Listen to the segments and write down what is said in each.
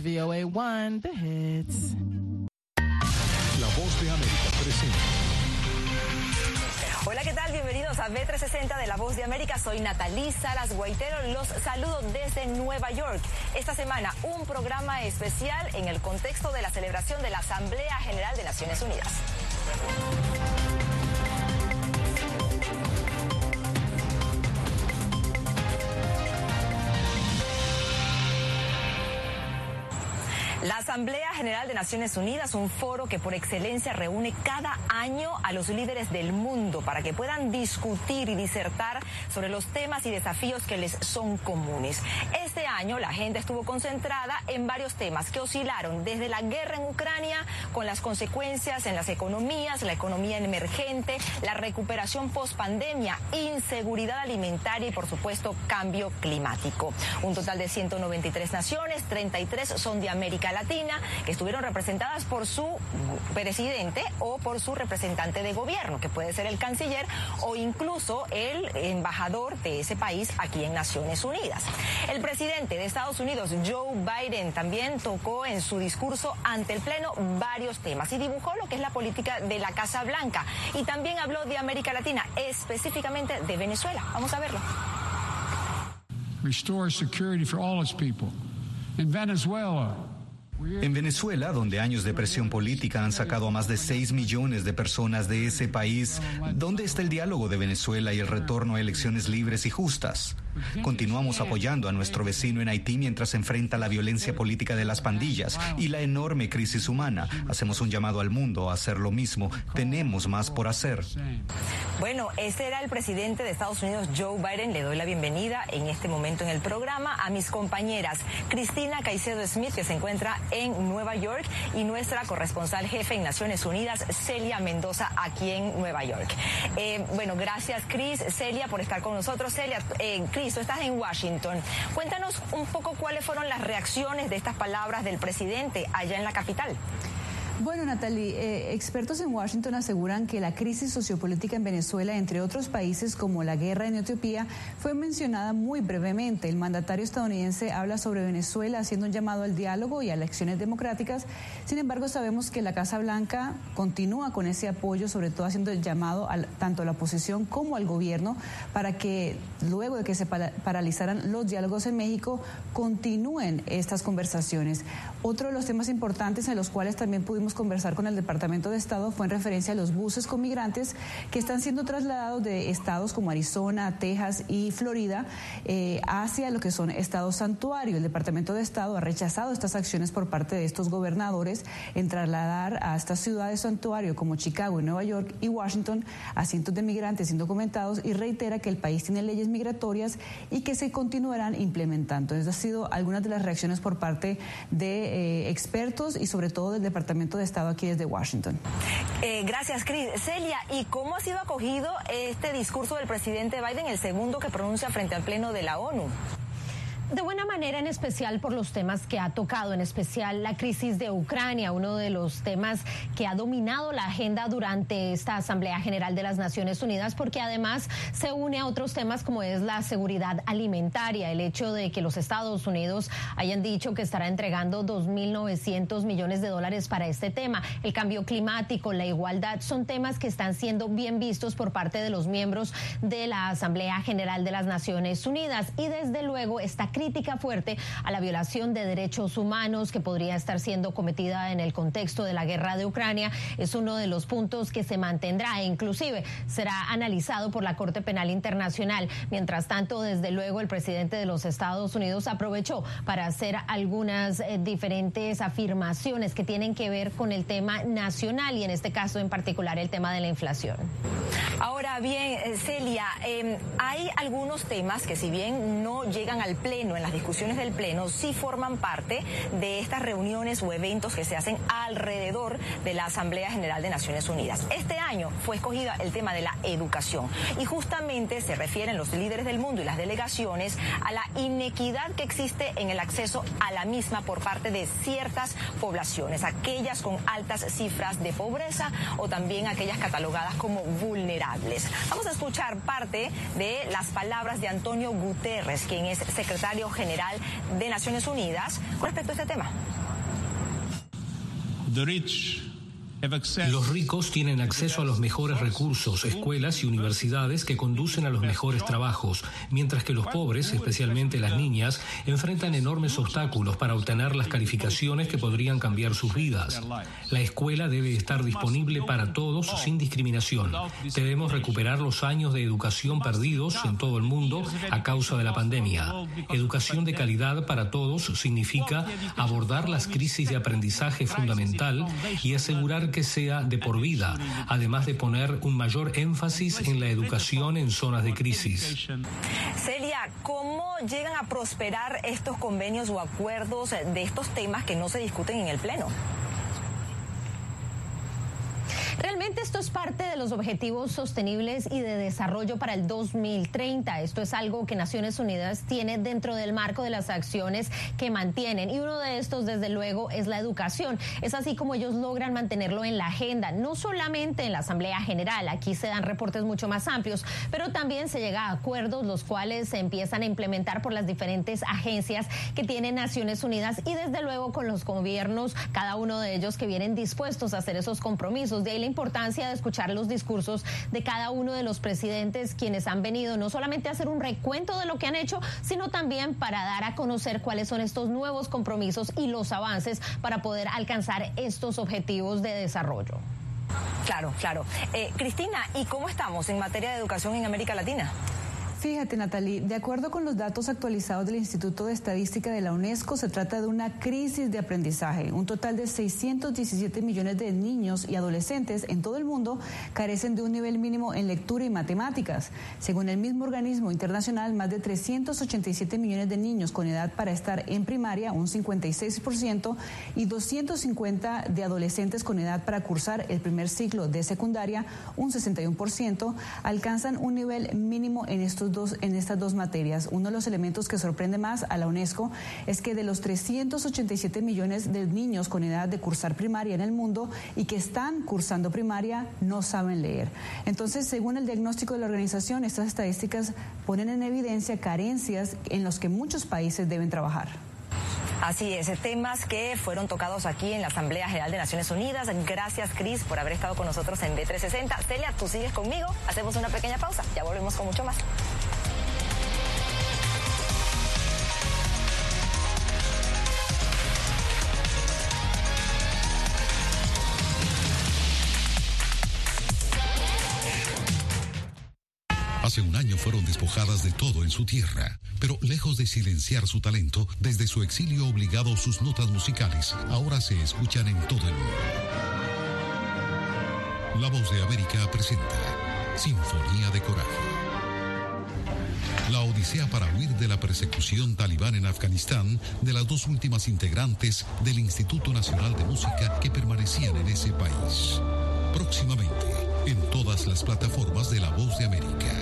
VOA 1, The Hits. La voz de América presenta. Hola, ¿qué tal? Bienvenidos a B360 de La Voz de América. Soy Natalí Salas Guaitero. Los saludo desde Nueva York. Esta semana un programa especial en el contexto de la celebración de la Asamblea General de Naciones Unidas. La Asamblea General de Naciones Unidas, un foro que por excelencia reúne cada año a los líderes del mundo para que puedan discutir y disertar sobre los temas y desafíos que les son comunes. Este año la agenda estuvo concentrada en varios temas que oscilaron desde la guerra en Ucrania con las consecuencias en las economías, la economía emergente, la recuperación post pandemia, inseguridad alimentaria y por supuesto cambio climático. Un total de 193 naciones, 33 son de América Latina, que estuvieron representadas por su presidente o por su representante de gobierno, que puede ser el canciller o incluso el embajador de ese país aquí en Naciones Unidas. El presidente de Estados Unidos, Joe Biden, también tocó en su discurso ante el Pleno varios temas y dibujó lo que es la política de la Casa Blanca y también habló de América Latina, específicamente de Venezuela. Vamos a verlo. Restore security for all its people. In Venezuela, En Venezuela, donde años de presión política han sacado a más de 6 millones de personas de ese país, ¿dónde está el diálogo de Venezuela y el retorno a elecciones libres y justas? Continuamos apoyando a nuestro vecino en Haití mientras se enfrenta la violencia política de las pandillas y la enorme crisis humana. Hacemos un llamado al mundo a hacer lo mismo. Tenemos más por hacer. Bueno, ese era el presidente de Estados Unidos, Joe Biden. Le doy la bienvenida en este momento en el programa a mis compañeras Cristina Caicedo Smith, que se encuentra en Nueva York, y nuestra corresponsal jefe en Naciones Unidas, Celia Mendoza, aquí en Nueva York. Eh, bueno, gracias, Cris, Celia, por estar con nosotros. Celia, eh, Cris, estás en Washington. Cuéntanos un poco cuáles fueron las reacciones de estas palabras del presidente allá en la capital. Bueno, Natalie, eh, expertos en Washington aseguran que la crisis sociopolítica en Venezuela, entre otros países como la guerra en Etiopía, fue mencionada muy brevemente. El mandatario estadounidense habla sobre Venezuela haciendo un llamado al diálogo y a elecciones democráticas. Sin embargo, sabemos que la Casa Blanca continúa con ese apoyo, sobre todo haciendo el llamado al, tanto a la oposición como al gobierno para que luego de que se paralizaran los diálogos en México, continúen estas conversaciones. Otro de los temas importantes en los cuales también pudimos conversar con el Departamento de Estado fue en referencia a los buses con migrantes que están siendo trasladados de estados como Arizona, Texas y Florida eh, hacia lo que son estados santuario. El Departamento de Estado ha rechazado estas acciones por parte de estos gobernadores en trasladar a estas ciudades santuario como Chicago y Nueva York y Washington a cientos de migrantes indocumentados y reitera que el país tiene leyes migratorias y que se continuarán implementando. Esas han sido algunas de las reacciones por parte de eh, expertos y sobre todo del Departamento de Estado aquí desde Washington. Eh, gracias, Cris. Celia, ¿y cómo ha sido acogido este discurso del presidente Biden, el segundo que pronuncia frente al Pleno de la ONU? De buena manera, en especial por los temas que ha tocado, en especial la crisis de Ucrania, uno de los temas que ha dominado la agenda durante esta Asamblea General de las Naciones Unidas, porque además se une a otros temas como es la seguridad alimentaria, el hecho de que los Estados Unidos hayan dicho que estará entregando 2.900 millones de dólares para este tema, el cambio climático, la igualdad, son temas que están siendo bien vistos por parte de los miembros de la Asamblea General de las Naciones Unidas. Y desde luego esta crisis crítica fuerte a la violación de derechos humanos que podría estar siendo cometida en el contexto de la guerra de Ucrania es uno de los puntos que se mantendrá e inclusive será analizado por la Corte Penal Internacional. Mientras tanto, desde luego, el presidente de los Estados Unidos aprovechó para hacer algunas eh, diferentes afirmaciones que tienen que ver con el tema nacional y en este caso en particular el tema de la inflación. Ahora bien, eh, Celia, eh, hay algunos temas que si bien no llegan al pleno, en las discusiones del pleno, sí forman parte de estas reuniones o eventos que se hacen alrededor de la Asamblea General de Naciones Unidas. Este año fue escogida el tema de la educación y justamente se refieren los líderes del mundo y las delegaciones a la inequidad que existe en el acceso a la misma por parte de ciertas poblaciones, aquellas con altas cifras de pobreza o también aquellas catalogadas como vulnerables. Vamos a escuchar parte de las palabras de Antonio Guterres, quien es secretario secretario general de Naciones Unidas con respecto a este tema. Los ricos tienen acceso a los mejores recursos, escuelas y universidades que conducen a los mejores trabajos, mientras que los pobres, especialmente las niñas, enfrentan enormes obstáculos para obtener las calificaciones que podrían cambiar sus vidas. La escuela debe estar disponible para todos sin discriminación. Debemos recuperar los años de educación perdidos en todo el mundo a causa de la pandemia. Educación de calidad para todos significa abordar las crisis de aprendizaje fundamental y asegurar que sea de por vida, además de poner un mayor énfasis en la educación en zonas de crisis. Celia, ¿cómo llegan a prosperar estos convenios o acuerdos de estos temas que no se discuten en el Pleno? Realmente esto es parte de los objetivos sostenibles y de desarrollo para el 2030. Esto es algo que Naciones Unidas tiene dentro del marco de las acciones que mantienen. Y uno de estos, desde luego, es la educación. Es así como ellos logran mantenerlo en la agenda, no solamente en la Asamblea General. Aquí se dan reportes mucho más amplios, pero también se llega a acuerdos los cuales se empiezan a implementar por las diferentes agencias que tiene Naciones Unidas y desde luego con los gobiernos, cada uno de ellos que vienen dispuestos a hacer esos compromisos. De ahí la importancia de escuchar los discursos de cada uno de los presidentes quienes han venido no solamente a hacer un recuento de lo que han hecho, sino también para dar a conocer cuáles son estos nuevos compromisos y los avances para poder alcanzar estos objetivos de desarrollo. Claro, claro. Eh, Cristina, ¿y cómo estamos en materia de educación en América Latina? Fíjate, Natalie, de acuerdo con los datos actualizados del Instituto de Estadística de la UNESCO, se trata de una crisis de aprendizaje. Un total de 617 millones de niños y adolescentes en todo el mundo carecen de un nivel mínimo en lectura y matemáticas. Según el mismo organismo internacional, más de 387 millones de niños con edad para estar en primaria, un 56%, y 250 de adolescentes con edad para cursar el primer ciclo de secundaria, un 61%, alcanzan un nivel mínimo en estos en estas dos materias. Uno de los elementos que sorprende más a la UNESCO es que de los 387 millones de niños con edad de cursar primaria en el mundo y que están cursando primaria no saben leer. Entonces, según el diagnóstico de la organización, estas estadísticas ponen en evidencia carencias en los que muchos países deben trabajar. Así es, temas que fueron tocados aquí en la Asamblea General de Naciones Unidas. Gracias, Cris, por haber estado con nosotros en B360. Celia, tú sigues conmigo. Hacemos una pequeña pausa. Ya volvemos con mucho más. Hace un año fueron despojadas de todo en su tierra, pero lejos de silenciar su talento, desde su exilio obligado sus notas musicales ahora se escuchan en todo el mundo. La voz de América presenta Sinfonía de Coraje. La odisea para huir de la persecución talibán en Afganistán de las dos últimas integrantes del Instituto Nacional de Música que permanecían en ese país. Próximamente, en todas las plataformas de La Voz de América.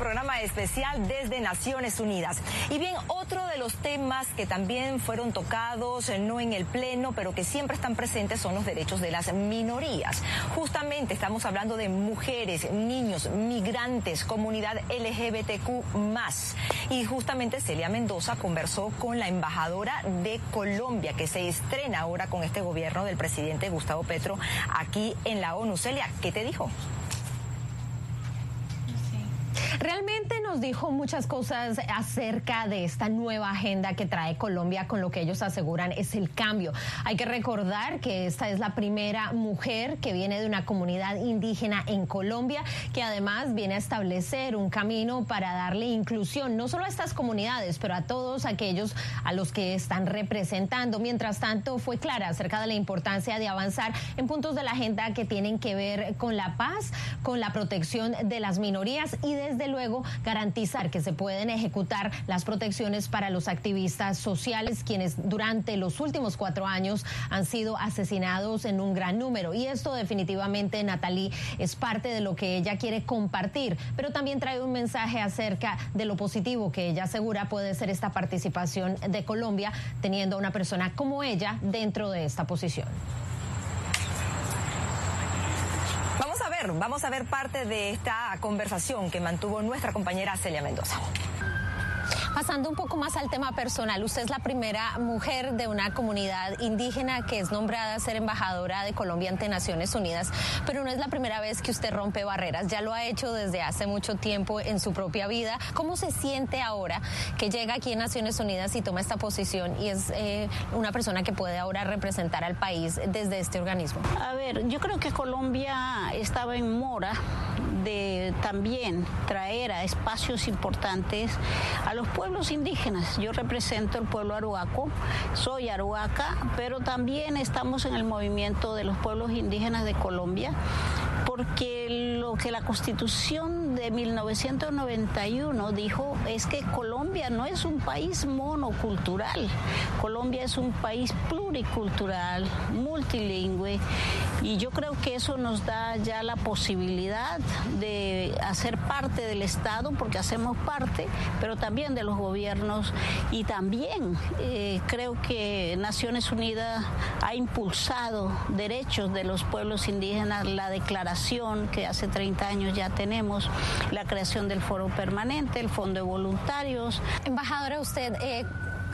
Programa especial desde Naciones Unidas. Y bien, otro de los temas que también fueron tocados, eh, no en el Pleno, pero que siempre están presentes son los derechos de las minorías. Justamente estamos hablando de mujeres, niños, migrantes, comunidad LGBTQ Y justamente Celia Mendoza conversó con la embajadora de Colombia, que se estrena ahora con este gobierno del presidente Gustavo Petro aquí en la ONU. Celia, ¿qué te dijo? Realmente nos dijo muchas cosas acerca de esta nueva agenda que trae Colombia con lo que ellos aseguran es el cambio. Hay que recordar que esta es la primera mujer que viene de una comunidad indígena en Colombia, que además viene a establecer un camino para darle inclusión no solo a estas comunidades, pero a todos aquellos a los que están representando. Mientras tanto, fue clara acerca de la importancia de avanzar en puntos de la agenda que tienen que ver con la paz, con la protección de las minorías y desde luego garantizar que se pueden ejecutar las protecciones para los activistas sociales quienes durante los últimos cuatro años han sido asesinados en un gran número. Y esto definitivamente, Natalie, es parte de lo que ella quiere compartir, pero también trae un mensaje acerca de lo positivo que ella asegura puede ser esta participación de Colombia teniendo a una persona como ella dentro de esta posición. Vamos a ver parte de esta conversación que mantuvo nuestra compañera Celia Mendoza. Pasando un poco más al tema personal, usted es la primera mujer de una comunidad indígena que es nombrada a ser embajadora de Colombia ante Naciones Unidas, pero no es la primera vez que usted rompe barreras, ya lo ha hecho desde hace mucho tiempo en su propia vida. ¿Cómo se siente ahora que llega aquí en Naciones Unidas y toma esta posición y es eh, una persona que puede ahora representar al país desde este organismo? A ver, yo creo que Colombia estaba en mora de también traer a espacios importantes a los pueblos indígenas. Yo represento el pueblo aruaco, soy aruaca, pero también estamos en el movimiento de los pueblos indígenas de Colombia, porque lo que la constitución de 1991 dijo es que Colombia no es un país monocultural, Colombia es un país pluricultural, multilingüe, y yo creo que eso nos da ya la posibilidad de hacer parte del Estado, porque hacemos parte, pero también de los gobiernos, y también eh, creo que Naciones Unidas ha impulsado derechos de los pueblos indígenas, la declaración que hace 30 años ya tenemos, la creación del foro permanente, el fondo de voluntarios. Embajadora, usted... Eh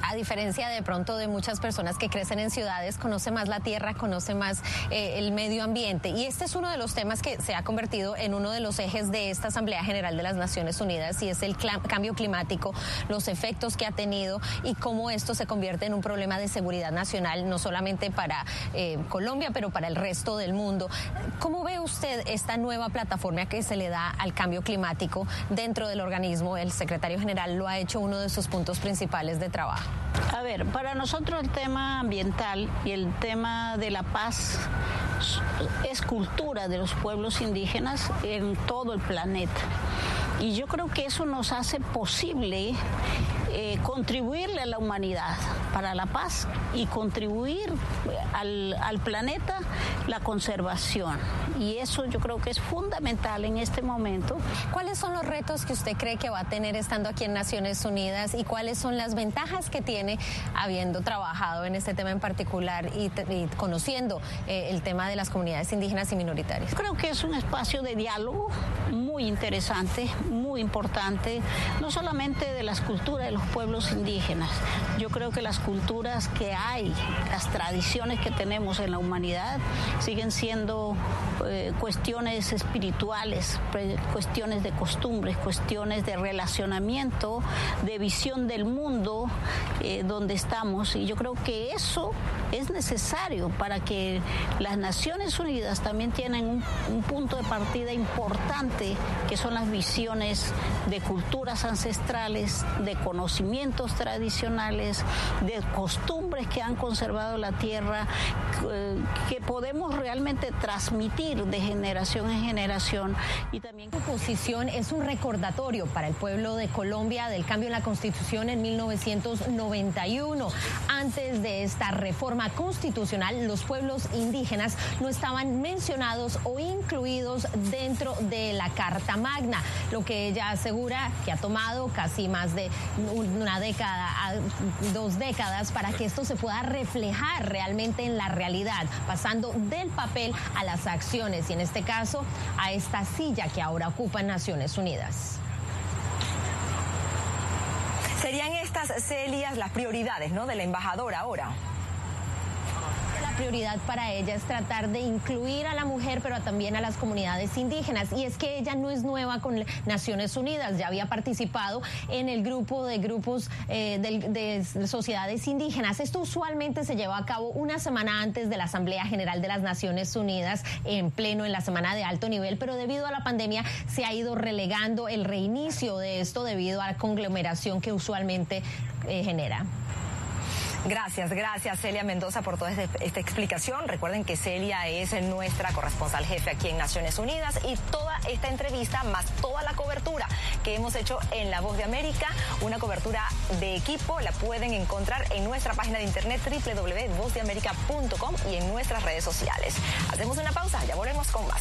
a diferencia de pronto de muchas personas que crecen en ciudades, conoce más la tierra, conoce más eh, el medio ambiente. Y este es uno de los temas que se ha convertido en uno de los ejes de esta Asamblea General de las Naciones Unidas y es el cambio climático, los efectos que ha tenido y cómo esto se convierte en un problema de seguridad nacional, no solamente para eh, Colombia, pero para el resto del mundo. ¿Cómo ve usted esta nueva plataforma que se le da al cambio climático dentro del organismo? El secretario general lo ha hecho uno de sus puntos principales de trabajo. A ver, para nosotros el tema ambiental y el tema de la paz es cultura de los pueblos indígenas en todo el planeta. Y yo creo que eso nos hace posible eh, contribuirle a la humanidad para la paz y contribuir al, al, planeta la conservación. Y eso yo creo que es fundamental en este momento. ¿Cuáles son los retos que usted cree que va a tener estando aquí en Naciones Unidas y cuáles son las ventajas que tiene habiendo trabajado en este tema en particular y, conociendo eh, el tema de las comunidades indígenas y minoritarias? Creo que es un espacio de diálogo muy interesante, muy importante, no solamente de las culturas de los pueblos indígenas. Yo creo que las culturas que hay, las tradiciones que tenemos en la humanidad, siguen siendo eh, cuestiones espirituales, cuestiones de costumbres, cuestiones de relacionamiento, de visión del mundo eh, donde estamos. Y yo creo que eso es necesario para que las Naciones Unidas también tienen un, un punto de partida importante, que son las visiones de culturas ancestrales, de conocimientos tradicionales, de costumbres que han conservado la tierra, eh, que podemos realmente transmitir de generación en generación y también su posición es un recordatorio para el pueblo de Colombia del cambio en la Constitución en 1991. Antes de esta reforma constitucional, los pueblos indígenas no estaban mencionados o incluidos dentro de la Carta Magna, lo que ella asegura que ha tomado casi más de una década, dos décadas para que esto se pueda reflejar realmente en la realidad, pasando del papel a las acciones y en este caso a esta silla que ahora ocupa Naciones Unidas. Serían estas, Celias, las prioridades ¿no? de la embajadora ahora prioridad para ella es tratar de incluir a la mujer, pero también a las comunidades indígenas. Y es que ella no es nueva con Naciones Unidas, ya había participado en el grupo de grupos eh, de, sociedades indígenas. Esto usualmente se lleva a cabo una semana antes de la Asamblea General de las Naciones Unidas, en pleno en la semana de alto nivel, pero debido a la pandemia se ha ido relegando el reinicio de esto debido a la conglomeración que usualmente eh, genera. Gracias, gracias Celia Mendoza por toda este, esta explicación. Recuerden que Celia es nuestra corresponsal jefe aquí en Naciones Unidas y toda esta entrevista más toda la cobertura que hemos hecho en La Voz de América, una cobertura de equipo, la pueden encontrar en nuestra página de internet www.vozdeamerica.com y en nuestras redes sociales. Hacemos una pausa, ya volvemos con más.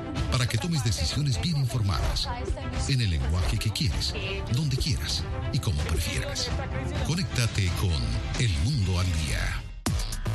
Para que tomes decisiones bien informadas. En el lenguaje que quieres, donde quieras y como prefieras. Conéctate con El Mundo al Día.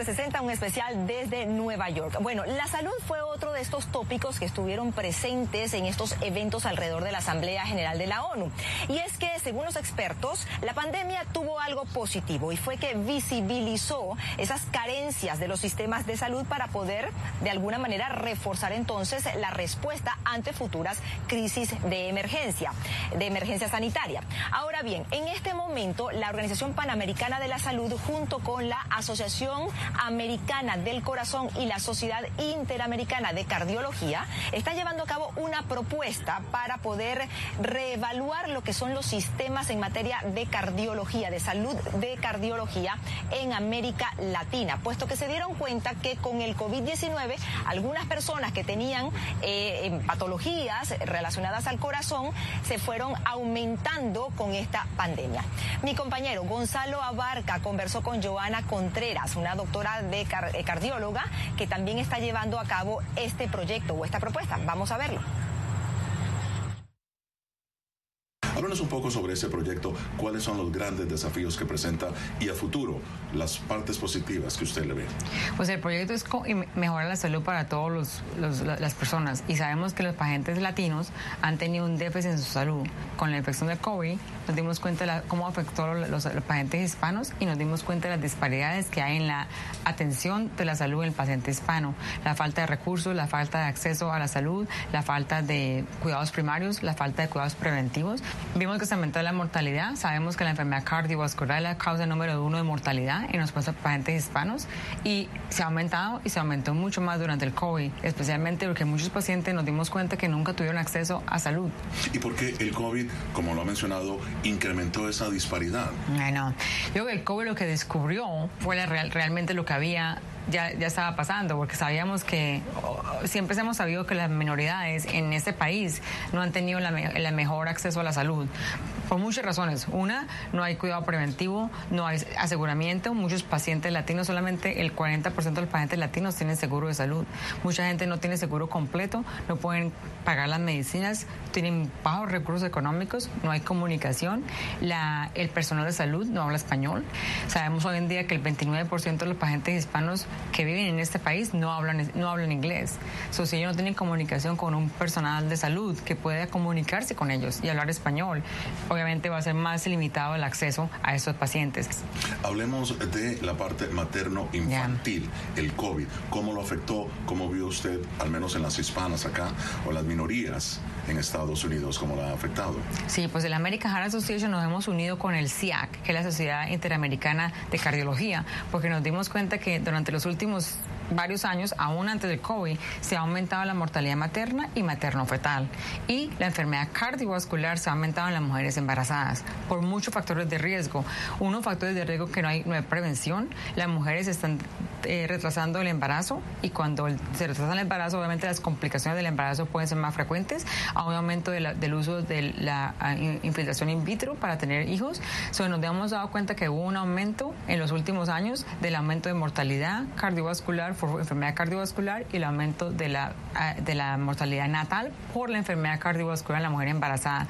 Seguimos en B360, un especial desde Nueva York. Bueno, la salud fue otro de estos tópicos que estuvieron presentes en estos eventos alrededor de la Asamblea General de la ONU. Y es que, según los expertos, la pandemia tuvo algo positivo y fue que visibilizó esas carencias de los sistemas de salud para poder, de alguna manera, reforzar entonces la respuesta ante futuras crisis de emergencia, de emergencia sanitaria. Ahora bien, en este momento, la Organización Panamericana de la Salud, junto con la Asociación Americana del Corazón y la Sociedad Interamericana de Cardiología está llevando a cabo una propuesta para poder reevaluar lo que son los sistemas en materia de cardiología, de salud de cardiología en América Latina, puesto que se dieron cuenta que con el COVID-19 algunas personas que tenían eh, patologías relacionadas al corazón se fueron aumentando con esta pandemia. Mi compañero Gonzalo Abarca conversó con Joana Contreras, una una de eh, cardióloga que también está llevando a cabo este proyecto o esta propuesta. Vamos a verlo. Háblanos un poco sobre ese proyecto, cuáles son los grandes desafíos que presenta y a futuro las partes positivas que usted le ve. Pues el proyecto es mejorar la salud para todas las personas y sabemos que los pacientes latinos han tenido un déficit en su salud. Con la infección del COVID nos dimos cuenta de cómo afectó a los, los, pacientes hispanos y nos dimos cuenta de las disparidades que hay en la atención de la salud del paciente hispano. La falta de recursos, la falta de acceso a la salud, la falta de cuidados primarios, la falta de cuidados preventivos Vimos que se aumentó la mortalidad. Sabemos que la enfermedad cardiovascular es la causa número uno de mortalidad en los pacientes hispanos y se ha aumentado y se aumentó mucho más durante el COVID, especialmente porque muchos pacientes nos dimos cuenta que nunca tuvieron acceso a salud. ¿Y por qué el COVID, como lo ha mencionado, incrementó esa disparidad? Bueno, yo creo que el COVID lo que descubrió fue realmente lo que había ya, ya estaba pasando, porque sabíamos que siempre hemos sabido que las minoridades en este país no han tenido el mejor acceso a la salud por muchas razones. Una, no hay cuidado preventivo, no hay aseguramiento. Muchos pacientes latinos, solamente el 40% de los pacientes latinos tienen seguro de salud. Mucha gente no tiene seguro completo, no pueden pagar las medicinas, tienen bajos recursos económicos, no hay comunicación. La, el personal de salud no habla español. Sabemos hoy en día que el 29% de los pacientes hispanos que viven en este país no hablan, no hablan inglés. So, si ellos no tienen comunicación con un personal de salud que pueda comunicarse con ellos y hablar español, obviamente va a ser más limitado el acceso a esos pacientes. Hablemos de la parte materno-infantil, el COVID. ¿Cómo lo afectó? ¿Cómo vio usted, al menos en las hispanas acá, o las minorías en Estados Unidos, cómo la ha afectado? Sí, pues el American Heart Association nos hemos unido con el CIAC, que es la Sociedad Interamericana de Cardiología, porque nos dimos cuenta que durante los últimos varios años, aún antes del COVID, se ha aumentado la mortalidad materna y materno-fetal. Y la enfermedad cardiovascular se ha aumentado en las mujeres embarazadas por muchos factores de riesgo. Uno, factores de riesgo que no hay, no hay prevención. Las mujeres están eh, retrasando el embarazo y cuando se retrasa el embarazo, obviamente las complicaciones del embarazo pueden ser más frecuentes. Hay un aumento del uso de la ah, infiltración in vitro para tener hijos. So, nos hemos dado cuenta que hubo un aumento en los últimos años del aumento de mortalidad cardiovascular por enfermedad cardiovascular y el aumento de la, ah, de la mortalidad natal por la enfermedad cardiovascular en la mujer embarazada.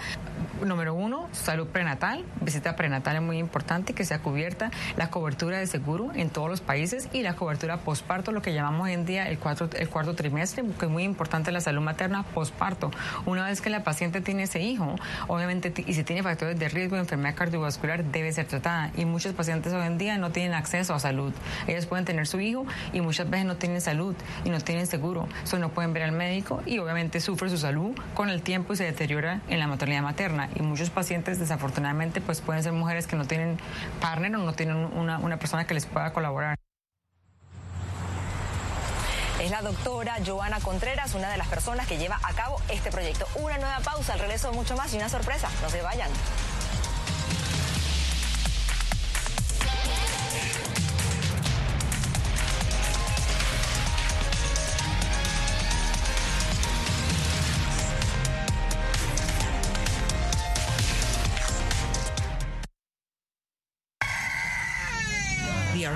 Número uno, salud prenatal. Visita prenatal es muy importante que sea cubierta la cobertura de seguro en todos los países y la cobertura posparto, lo que llamamos hoy en día el, cuarto, el cuarto trimestre, que es muy importante la salud materna posparto. Una vez que la paciente tiene ese hijo, obviamente, y si tiene factores de riesgo de enfermedad cardiovascular, debe ser tratada. Y muchos pacientes hoy en día no tienen acceso a salud. Ellos pueden tener su hijo y muchas veces no tienen salud y no tienen seguro. Eso no pueden ver al médico y obviamente sufre su salud con el tiempo y se deteriora en la maternidad materna. Y muchos pacientes, desafortunadamente, pues pueden ser mujeres que no tienen partner o no tienen una persona que les pueda colaborar. Es la doctora Joana Contreras, una de las personas que lleva a cabo este proyecto. Una nueva pausa, al regreso mucho más y una sorpresa. No se vayan.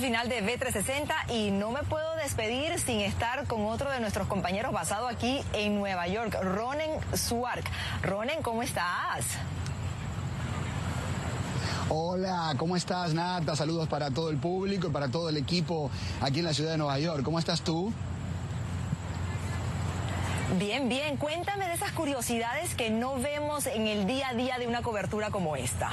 Final de B360 y no me puedo despedir sin estar con otro de nuestros compañeros basado aquí en Nueva York, Ronen Suark. Ronen, ¿cómo estás? Hola, ¿cómo estás, Nata? Saludos para todo el público y para todo el equipo aquí en la ciudad de Nueva York. ¿Cómo estás tú? Bien, bien. Cuéntame de esas curiosidades que no vemos en el día a día de una cobertura como esta.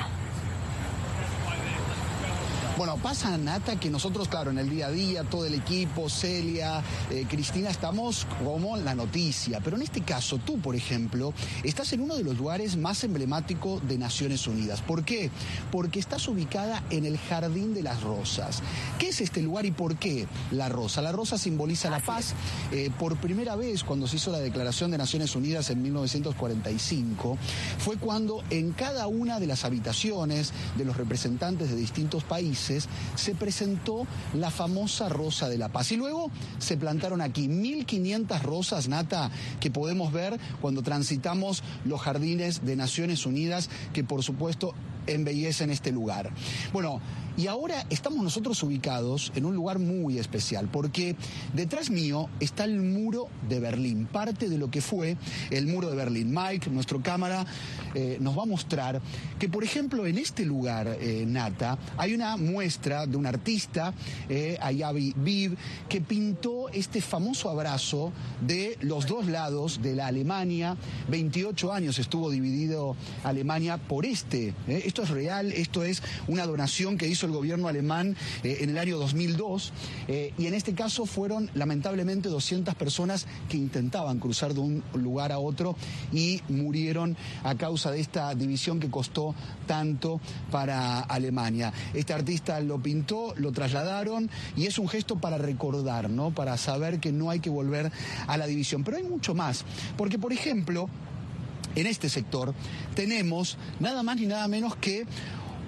Bueno, pasa Nata que nosotros, claro, en el día a día, todo el equipo, Celia, eh, Cristina, estamos como la noticia. Pero en este caso, tú, por ejemplo, estás en uno de los lugares más emblemáticos de Naciones Unidas. ¿Por qué? Porque estás ubicada en el Jardín de las Rosas. ¿Qué es este lugar y por qué la rosa? La rosa simboliza la paz. Eh, por primera vez, cuando se hizo la Declaración de Naciones Unidas en 1945, fue cuando en cada una de las habitaciones de los representantes de distintos países, se presentó la famosa Rosa de la Paz. Y luego se plantaron aquí 1.500 rosas, Nata, que podemos ver cuando transitamos los jardines de Naciones Unidas, que por supuesto embellecen este lugar. Bueno, y ahora estamos nosotros ubicados en un lugar muy especial, porque detrás mío está el muro de Berlín, parte de lo que fue el muro de Berlín. Mike, nuestro cámara, eh, nos va a mostrar que, por ejemplo, en este lugar, eh, Nata, hay una muestra de un artista, eh, Ayavi Viv, que pintó este famoso abrazo de los dos lados de la Alemania. 28 años estuvo dividido Alemania por este. Esto es real, esto es una donación que hizo el gobierno alemán eh, en el año 2002 eh, y en este caso fueron lamentablemente 200 personas que intentaban cruzar de un lugar a otro y murieron a causa de esta división que costó tanto para Alemania. Este artista lo pintó, lo trasladaron y es un gesto para recordar, ¿no? Para saber que no hay que volver a la división. Pero hay mucho más, porque por ejemplo, en este sector tenemos nada más ni nada menos que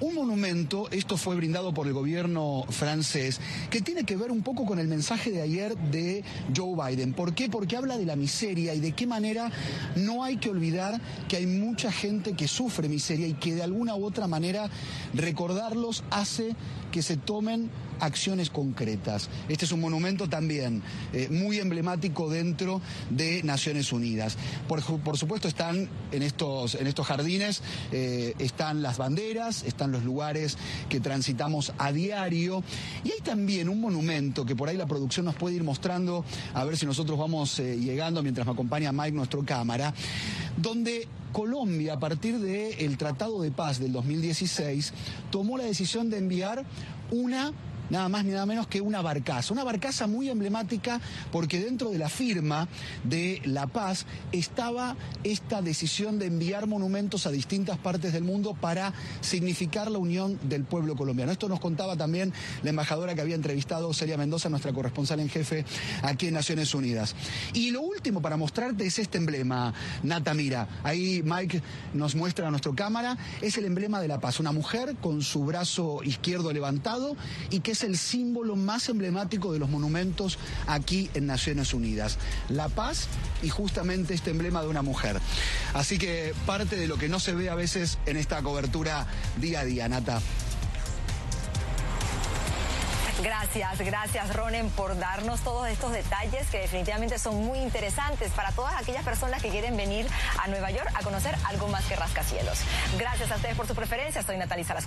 un monumento, esto fue brindado por el gobierno francés, que tiene que ver un poco con el mensaje de ayer de Joe Biden. ¿Por qué? Porque habla de la miseria y de qué manera no hay que olvidar que hay mucha gente que sufre miseria y que de alguna u otra manera recordarlos hace que se tomen acciones concretas. Este es un monumento también eh, muy emblemático dentro de Naciones Unidas. Por, supuesto están en estos, en estos jardines, eh, están las banderas, están los lugares que transitamos a diario y hay también un monumento que por ahí la producción nos puede ir mostrando, a ver si nosotros vamos eh, llegando mientras me acompaña Mike, nuestro cámara, donde Colombia, a partir del Tratado de Paz del 2016, tomó la decisión de enviar una nada más ni nada menos que una barcaza. Una barcaza muy emblemática porque dentro de la firma de La Paz estaba esta decisión de enviar monumentos a distintas partes del mundo para significar la unión del pueblo colombiano. Esto nos contaba también la embajadora que había entrevistado, Celia Mendoza, nuestra corresponsal en jefe aquí en Naciones Unidas. Y lo último para mostrarte es este emblema, Nata Mira. Ahí Mike nos muestra a nuestra cámara, es el emblema de la paz, una mujer con su brazo izquierdo levantado y que es el símbolo más emblemático de los monumentos aquí en Naciones Unidas. La paz y justamente este emblema de una mujer. Así que parte de lo que no se ve a veces en esta cobertura día a día, Nata. Gracias, gracias Ronen por darnos todos estos detalles que definitivamente son muy interesantes para todas aquellas personas que quieren venir a Nueva York a conocer algo más que rascacielos. Gracias a ustedes por su preferencia. Soy Natalia Salas